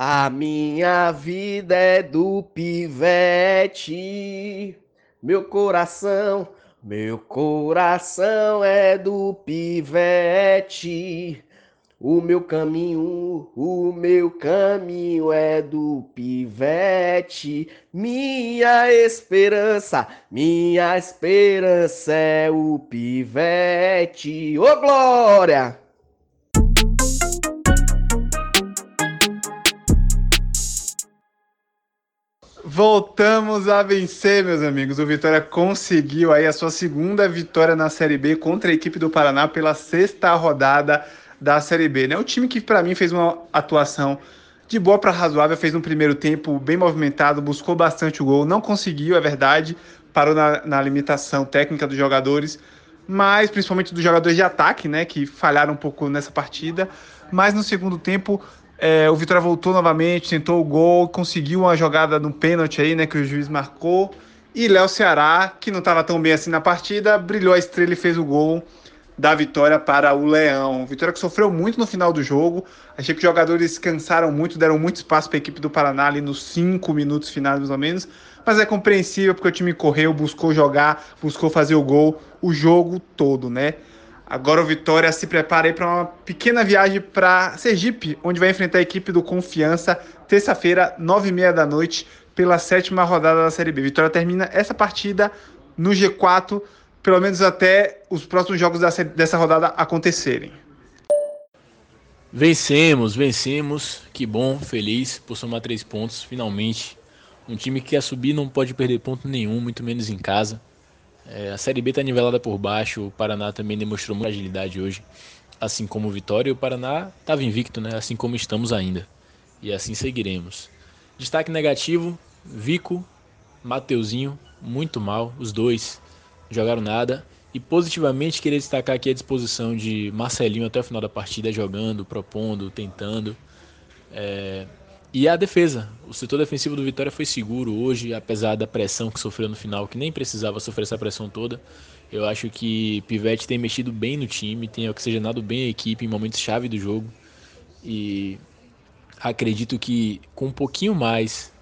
A minha vida é do pivete, meu coração, meu coração é do pivete. O meu caminho, o meu caminho é do pivete. Minha esperança, minha esperança é o pivete. Ô glória! Voltamos a vencer, meus amigos. O Vitória conseguiu aí a sua segunda vitória na Série B contra a equipe do Paraná pela sexta rodada da Série B. Né? O time que, para mim, fez uma atuação de boa para razoável, fez um primeiro tempo bem movimentado, buscou bastante o gol, não conseguiu, é verdade, parou na, na limitação técnica dos jogadores, mas principalmente dos jogadores de ataque, né, que falharam um pouco nessa partida. Mas no segundo tempo, é, o Vitória voltou novamente, tentou o gol, conseguiu uma jogada no pênalti aí, né, que o juiz marcou. E Léo Ceará, que não estava tão bem assim na partida, brilhou a estrela e fez o gol da vitória para o Leão. Vitória que sofreu muito no final do jogo. Achei que os jogadores cansaram muito, deram muito espaço para a equipe do Paraná ali nos cinco minutos finais, mais ou menos. Mas é compreensível porque o time correu, buscou jogar, buscou fazer o gol o jogo todo, né? Agora o Vitória se prepara para uma pequena viagem para Sergipe, onde vai enfrentar a equipe do Confiança, terça-feira, nove e meia da noite, pela sétima rodada da Série B. Vitória termina essa partida no G4 pelo menos até os próximos jogos dessa rodada acontecerem. Vencemos, vencemos. Que bom, feliz por somar três pontos, finalmente. Um time que quer subir não pode perder ponto nenhum, muito menos em casa. É, a Série B está nivelada por baixo, o Paraná também demonstrou muita agilidade hoje, assim como o Vitória. E o Paraná estava invicto, né? assim como estamos ainda. E assim seguiremos. Destaque negativo: Vico, Mateuzinho, muito mal, os dois jogaram nada. E positivamente queria destacar aqui a disposição de Marcelinho até o final da partida, jogando, propondo, tentando. É... E a defesa. O setor defensivo do Vitória foi seguro hoje, apesar da pressão que sofreu no final, que nem precisava sofrer essa pressão toda. Eu acho que Pivete tem mexido bem no time, tem oxigenado bem a equipe em momentos chave do jogo. E acredito que com um pouquinho mais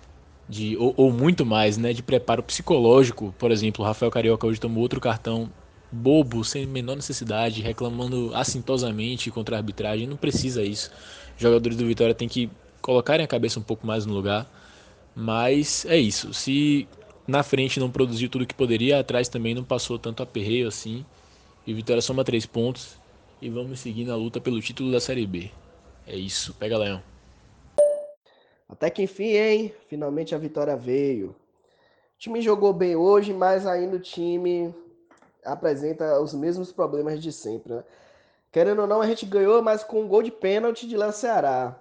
de ou, ou, muito mais, né, de preparo psicológico. Por exemplo, o Rafael Carioca hoje tomou outro cartão bobo, sem menor necessidade, reclamando assintosamente contra a arbitragem. Não precisa isso. Jogadores do Vitória têm que colocarem a cabeça um pouco mais no lugar. Mas é isso. Se na frente não produziu tudo que poderia, atrás também não passou tanto aperreio assim. E Vitória soma três pontos. E vamos seguir na luta pelo título da Série B. É isso. Pega, Leão. Até que enfim, hein? Finalmente a vitória veio. O time jogou bem hoje, mas ainda o time apresenta os mesmos problemas de sempre, né? Querendo ou não, a gente ganhou, mas com um gol de pênalti de Léo Ceará.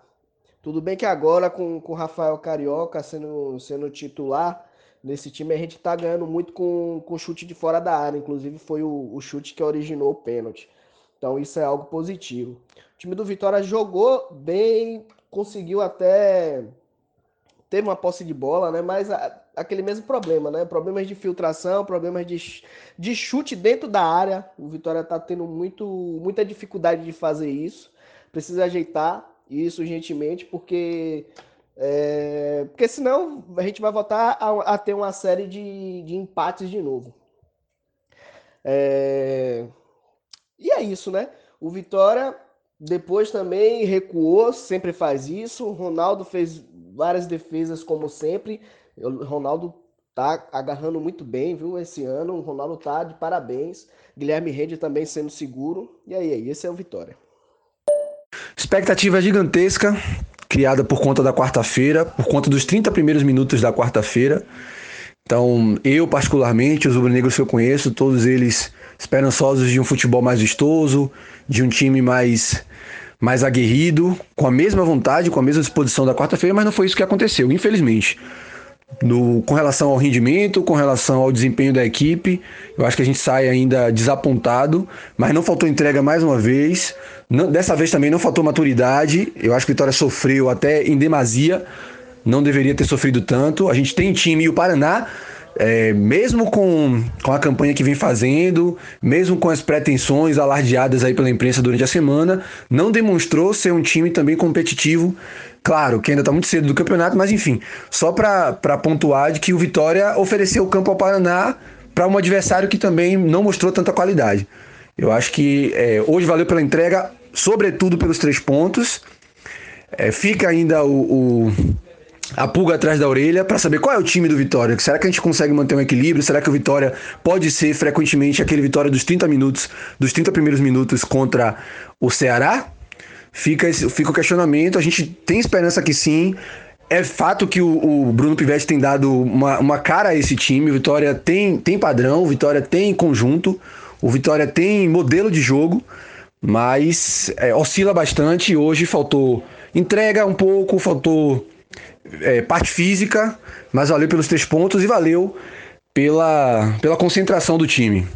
Tudo bem que agora, com o Rafael Carioca sendo, sendo titular nesse time, a gente tá ganhando muito com, com chute de fora da área. Inclusive, foi o, o chute que originou o pênalti. Então, isso é algo positivo. O time do Vitória jogou bem, conseguiu até ter uma posse de bola, né? Mas a, aquele mesmo problema, né? Problemas de filtração, problemas de, de chute dentro da área. O Vitória está tendo muito, muita dificuldade de fazer isso. Precisa ajeitar isso urgentemente, porque é, porque senão a gente vai voltar a, a ter uma série de, de empates de novo. É, e é isso, né? O Vitória depois também recuou, sempre faz isso. O Ronaldo fez várias defesas, como sempre. O Ronaldo tá agarrando muito bem, viu? Esse ano. O Ronaldo tá de parabéns. Guilherme Rede também sendo seguro. E aí, aí esse é o Vitória. Expectativa gigantesca, criada por conta da quarta-feira, por conta dos 30 primeiros minutos da quarta-feira. Então, eu particularmente, os rubro-negros que eu conheço, todos eles esperançosos de um futebol mais vistoso, de um time mais mais aguerrido, com a mesma vontade, com a mesma disposição da quarta-feira, mas não foi isso que aconteceu, infelizmente. No, com relação ao rendimento, com relação ao desempenho da equipe, eu acho que a gente sai ainda desapontado, mas não faltou entrega mais uma vez. Não, dessa vez também não faltou maturidade. Eu acho que a Vitória sofreu até em demasia, não deveria ter sofrido tanto. A gente tem time e o Paraná é, mesmo com, com a campanha que vem fazendo, mesmo com as pretensões alardeadas aí pela imprensa durante a semana, não demonstrou ser um time também competitivo Claro que ainda está muito cedo do campeonato, mas enfim, só para pontuar de que o Vitória ofereceu o campo ao Paraná para um adversário que também não mostrou tanta qualidade. Eu acho que é, hoje valeu pela entrega, sobretudo pelos três pontos. É, fica ainda o, o, a pulga atrás da orelha para saber qual é o time do Vitória. Será que a gente consegue manter um equilíbrio? Será que o Vitória pode ser frequentemente aquele Vitória dos 30 minutos, dos 30 primeiros minutos contra o Ceará? Fica, esse, fica o questionamento. A gente tem esperança que sim. É fato que o, o, Bruno Pivetti tem dado uma, uma cara a esse time. O Vitória tem, tem padrão, o Vitória tem conjunto, o Vitória tem modelo de jogo, mas é, oscila bastante. Hoje faltou entrega um pouco, faltou é, parte física, mas valeu pelos três pontos e valeu pela, pela concentração do time.